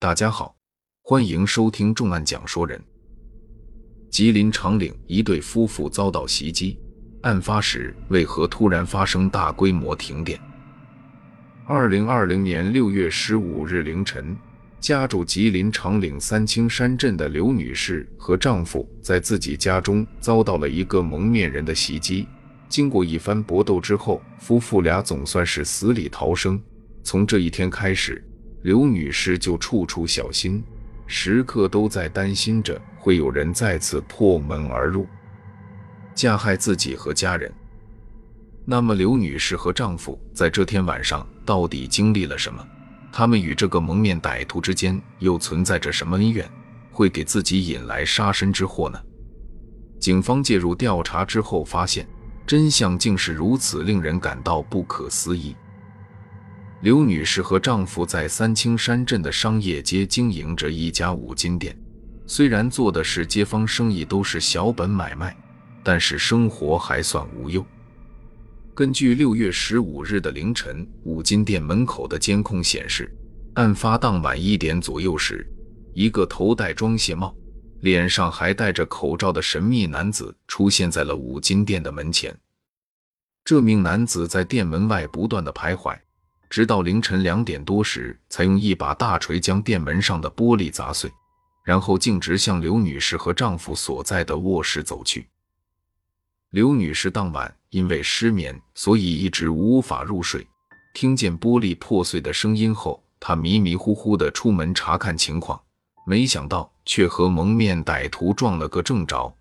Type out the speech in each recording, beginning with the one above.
大家好，欢迎收听重案讲说人。吉林长岭一对夫妇遭到袭击，案发时为何突然发生大规模停电？二零二零年六月十五日凌晨，家住吉林长岭三清山镇的刘女士和丈夫在自己家中遭到了一个蒙面人的袭击。经过一番搏斗之后，夫妇俩总算是死里逃生。从这一天开始，刘女士就处处小心，时刻都在担心着会有人再次破门而入，加害自己和家人。那么，刘女士和丈夫在这天晚上到底经历了什么？他们与这个蒙面歹徒之间又存在着什么恩怨，会给自己引来杀身之祸呢？警方介入调查之后，发现真相竟是如此令人感到不可思议。刘女士和丈夫在三清山镇的商业街经营着一家五金店，虽然做的是街坊生意，都是小本买卖，但是生活还算无忧。根据六月十五日的凌晨五金店门口的监控显示，案发当晚一点左右时，一个头戴装卸帽、脸上还戴着口罩的神秘男子出现在了五金店的门前。这名男子在店门外不断的徘徊。直到凌晨两点多时，才用一把大锤将店门上的玻璃砸碎，然后径直向刘女士和丈夫所在的卧室走去。刘女士当晚因为失眠，所以一直无法入睡。听见玻璃破碎的声音后，她迷迷糊糊的出门查看情况，没想到却和蒙面歹徒撞了个正着，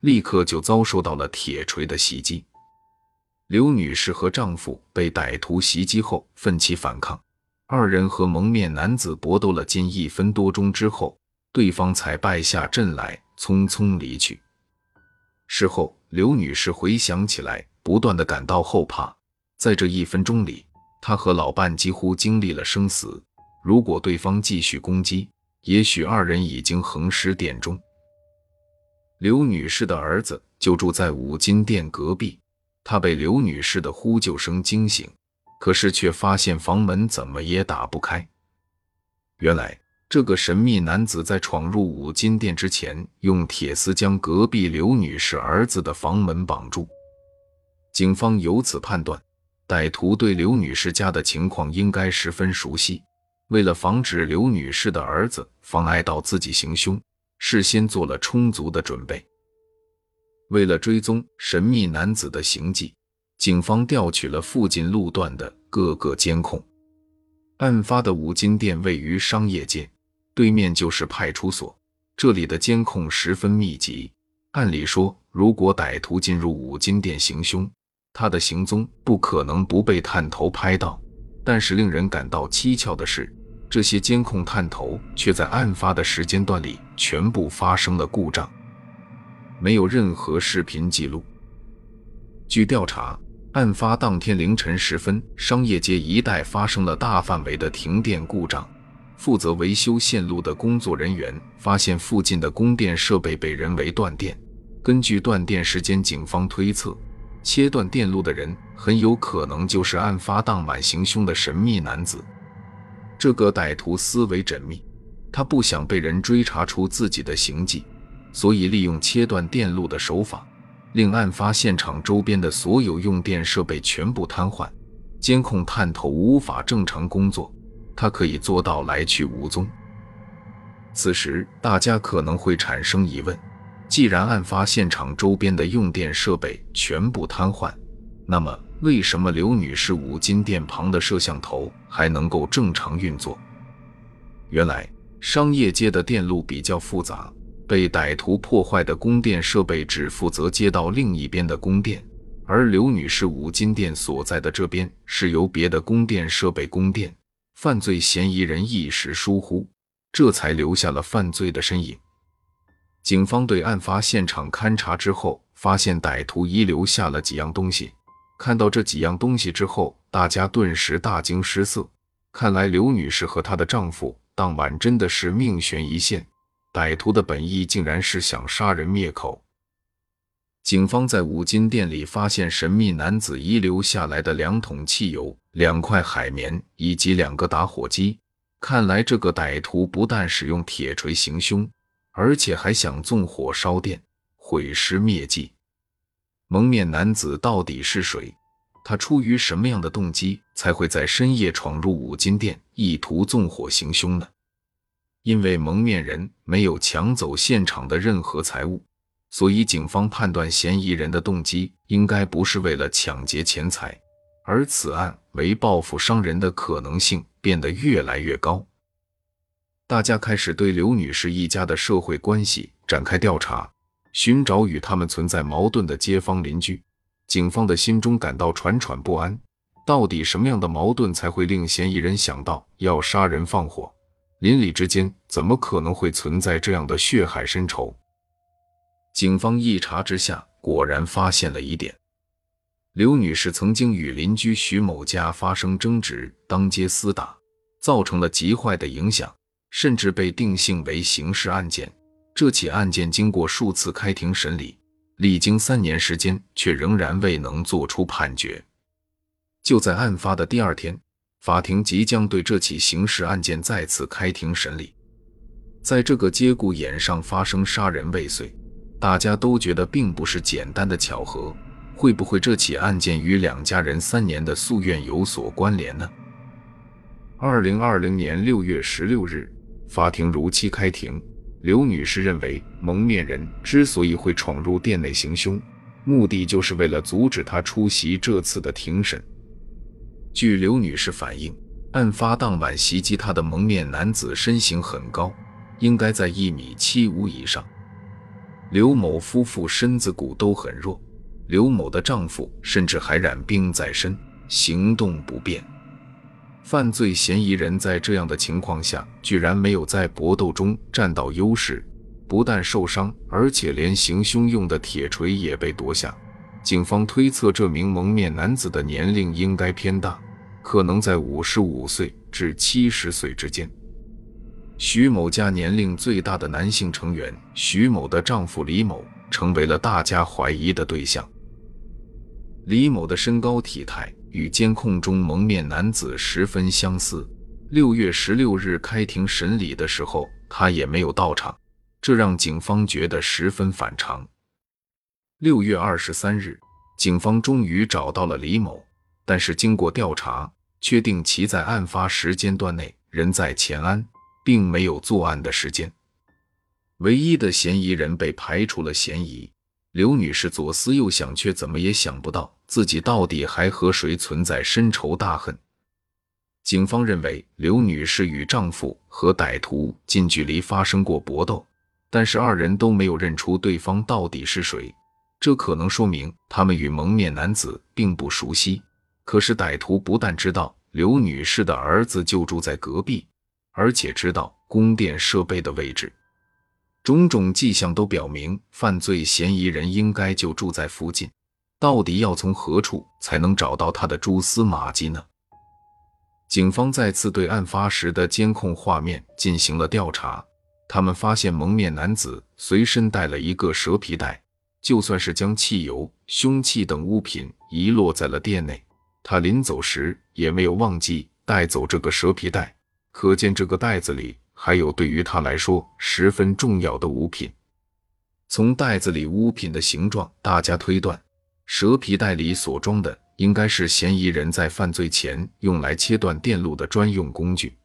立刻就遭受到了铁锤的袭击。刘女士和丈夫被歹徒袭击后奋起反抗，二人和蒙面男子搏斗了近一分多钟之后，对方才败下阵来，匆匆离去。事后，刘女士回想起来，不断的感到后怕。在这一分钟里，她和老伴几乎经历了生死。如果对方继续攻击，也许二人已经横尸店中。刘女士的儿子就住在五金店隔壁。他被刘女士的呼救声惊醒，可是却发现房门怎么也打不开。原来，这个神秘男子在闯入五金店之前，用铁丝将隔壁刘女士儿子的房门绑住。警方由此判断，歹徒对刘女士家的情况应该十分熟悉。为了防止刘女士的儿子妨碍到自己行凶，事先做了充足的准备。为了追踪神秘男子的行迹，警方调取了附近路段的各个监控。案发的五金店位于商业街，对面就是派出所，这里的监控十分密集。按理说，如果歹徒进入五金店行凶，他的行踪不可能不被探头拍到。但是令人感到蹊跷的是，这些监控探头却在案发的时间段里全部发生了故障。没有任何视频记录。据调查，案发当天凌晨时分，商业街一带发生了大范围的停电故障。负责维修线路的工作人员发现附近的供电设备被人为断电。根据断电时间，警方推测，切断电路的人很有可能就是案发当晚行凶的神秘男子。这个歹徒思维缜密，他不想被人追查出自己的行迹。所以，利用切断电路的手法，令案发现场周边的所有用电设备全部瘫痪，监控探头无法正常工作，他可以做到来去无踪。此时，大家可能会产生疑问：既然案发现场周边的用电设备全部瘫痪，那么为什么刘女士五金店旁的摄像头还能够正常运作？原来，商业街的电路比较复杂。被歹徒破坏的供电设备只负责接到另一边的供电，而刘女士五金店所在的这边是由别的供电设备供电。犯罪嫌疑人一时疏忽，这才留下了犯罪的身影。警方对案发现场勘查之后，发现歹徒遗留下了几样东西。看到这几样东西之后，大家顿时大惊失色。看来刘女士和她的丈夫当晚真的是命悬一线。歹徒的本意竟然是想杀人灭口。警方在五金店里发现神秘男子遗留下来的两桶汽油、两块海绵以及两个打火机，看来这个歹徒不但使用铁锤行凶，而且还想纵火烧店，毁尸灭迹。蒙面男子到底是谁？他出于什么样的动机才会在深夜闯入五金店，意图纵火行凶呢？因为蒙面人没有抢走现场的任何财物，所以警方判断嫌疑人的动机应该不是为了抢劫钱财，而此案为报复伤人的可能性变得越来越高。大家开始对刘女士一家的社会关系展开调查，寻找与他们存在矛盾的街坊邻居。警方的心中感到喘喘不安，到底什么样的矛盾才会令嫌疑人想到要杀人放火？邻里之间怎么可能会存在这样的血海深仇？警方一查之下，果然发现了疑点：刘女士曾经与邻居徐某家发生争执，当街厮打，造成了极坏的影响，甚至被定性为刑事案件。这起案件经过数次开庭审理。历经三年时间，却仍然未能作出判决。就在案发的第二天，法庭即将对这起刑事案件再次开庭审理。在这个节骨眼上发生杀人未遂，大家都觉得并不是简单的巧合。会不会这起案件与两家人三年的夙愿有所关联呢？二零二零年六月十六日，法庭如期开庭。刘女士认为，蒙面人之所以会闯入店内行凶，目的就是为了阻止她出席这次的庭审。据刘女士反映，案发当晚袭击她的蒙面男子身形很高，应该在一米七五以上。刘某夫妇身子骨都很弱，刘某的丈夫甚至还染病在身，行动不便。犯罪嫌疑人在这样的情况下，居然没有在搏斗中占到优势，不但受伤，而且连行凶用的铁锤也被夺下。警方推测，这名蒙面男子的年龄应该偏大，可能在五十五岁至七十岁之间。徐某家年龄最大的男性成员徐某的丈夫李某，成为了大家怀疑的对象。李某的身高体态。与监控中蒙面男子十分相似。六月十六日开庭审理的时候，他也没有到场，这让警方觉得十分反常。六月二十三日，警方终于找到了李某，但是经过调查，确定其在案发时间段内人在乾安，并没有作案的时间。唯一的嫌疑人被排除了嫌疑。刘女士左思右想，却怎么也想不到自己到底还和谁存在深仇大恨。警方认为刘女士与丈夫和歹徒近距离发生过搏斗，但是二人都没有认出对方到底是谁，这可能说明他们与蒙面男子并不熟悉。可是歹徒不但知道刘女士的儿子就住在隔壁，而且知道供电设备的位置。种种迹象都表明，犯罪嫌疑人应该就住在附近。到底要从何处才能找到他的蛛丝马迹呢？警方再次对案发时的监控画面进行了调查，他们发现蒙面男子随身带了一个蛇皮袋，就算是将汽油、凶器等物品遗落在了店内，他临走时也没有忘记带走这个蛇皮袋，可见这个袋子里。还有对于他来说十分重要的物品。从袋子里物品的形状，大家推断，蛇皮袋里所装的应该是嫌疑人在犯罪前用来切断电路的专用工具。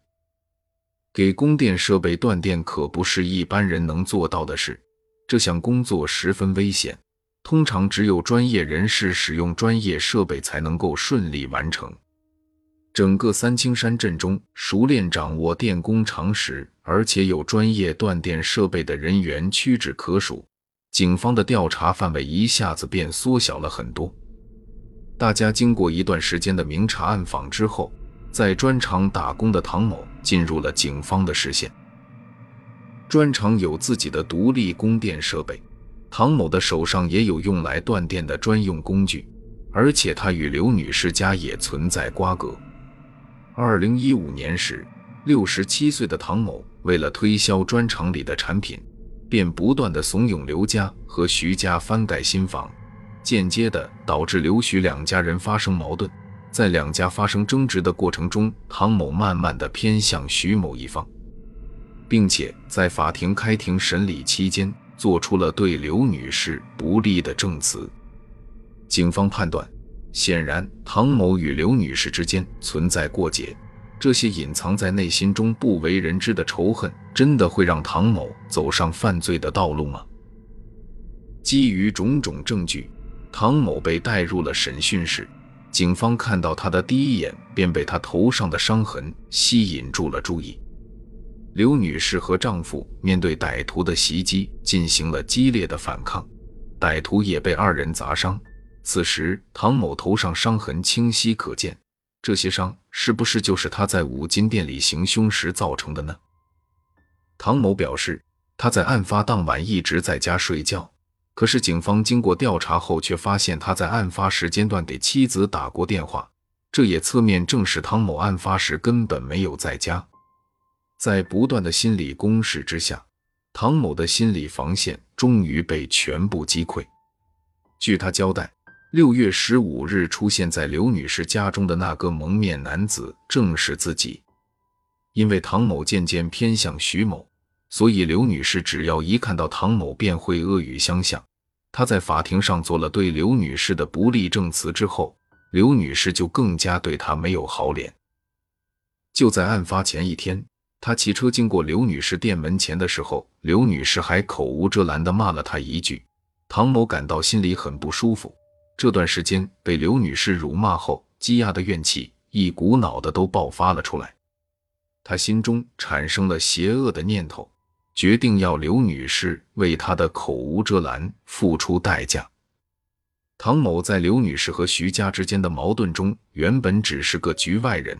给供电设备断电可不是一般人能做到的事，这项工作十分危险，通常只有专业人士使用专业设备才能够顺利完成。整个三清山镇中，熟练掌握电工常识，而且有专业断电设备的人员屈指可数。警方的调查范围一下子便缩小了很多。大家经过一段时间的明察暗访之后，在砖厂打工的唐某进入了警方的视线。砖厂有自己的独立供电设备，唐某的手上也有用来断电的专用工具，而且他与刘女士家也存在瓜葛。二零一五年时，六十七岁的唐某为了推销砖厂里的产品，便不断的怂恿刘家和徐家翻盖新房，间接的导致刘徐两家人发生矛盾。在两家发生争执的过程中，唐某慢慢的偏向徐某一方，并且在法庭开庭审理期间，做出了对刘女士不利的证词。警方判断，显然唐某与刘女士之间存在过节，这些隐藏在内心中不为人知的仇恨，真的会让唐某走上犯罪的道路吗？基于种种证据，唐某被带入了审讯室。警方看到他的第一眼，便被他头上的伤痕吸引住了注意。刘女士和丈夫面对歹徒的袭击进行了激烈的反抗，歹徒也被二人砸伤。此时，唐某头上伤痕清晰可见，这些伤是不是就是他在五金店里行凶时造成的呢？唐某表示，他在案发当晚一直在家睡觉，可是警方经过调查后，却发现他在案发时间段给妻子打过电话，这也侧面证实唐某案发时根本没有在家。在不断的心理攻势之下，唐某的心理防线终于被全部击溃。据他交代。六月十五日出现在刘女士家中的那个蒙面男子正是自己。因为唐某渐渐偏向徐某，所以刘女士只要一看到唐某便会恶语相向。他在法庭上做了对刘女士的不利证词之后，刘女士就更加对他没有好脸。就在案发前一天，他骑车经过刘女士店门前的时候，刘女士还口无遮拦地骂了他一句。唐某感到心里很不舒服。这段时间被刘女士辱骂后，积压的怨气一股脑的都爆发了出来。他心中产生了邪恶的念头，决定要刘女士为他的口无遮拦付出代价。唐某在刘女士和徐家之间的矛盾中，原本只是个局外人，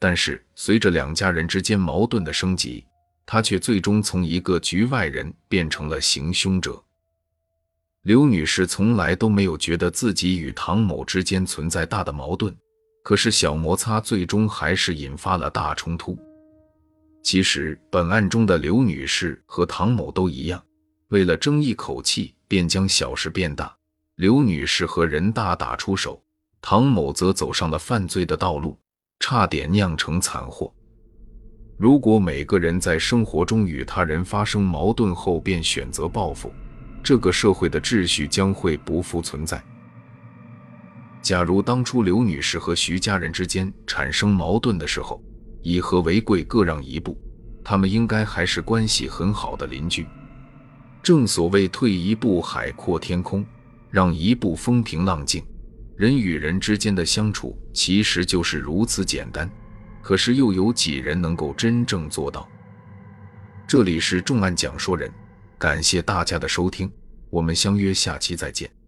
但是随着两家人之间矛盾的升级，他却最终从一个局外人变成了行凶者。刘女士从来都没有觉得自己与唐某之间存在大的矛盾，可是小摩擦最终还是引发了大冲突。其实，本案中的刘女士和唐某都一样，为了争一口气，便将小事变大。刘女士和人大打出手，唐某则走上了犯罪的道路，差点酿成惨祸。如果每个人在生活中与他人发生矛盾后便选择报复，这个社会的秩序将会不复存在。假如当初刘女士和徐家人之间产生矛盾的时候，以和为贵，各让一步，他们应该还是关系很好的邻居。正所谓退一步海阔天空，让一步风平浪静。人与人之间的相处其实就是如此简单，可是又有几人能够真正做到？这里是重案讲说人。感谢大家的收听，我们相约下期再见。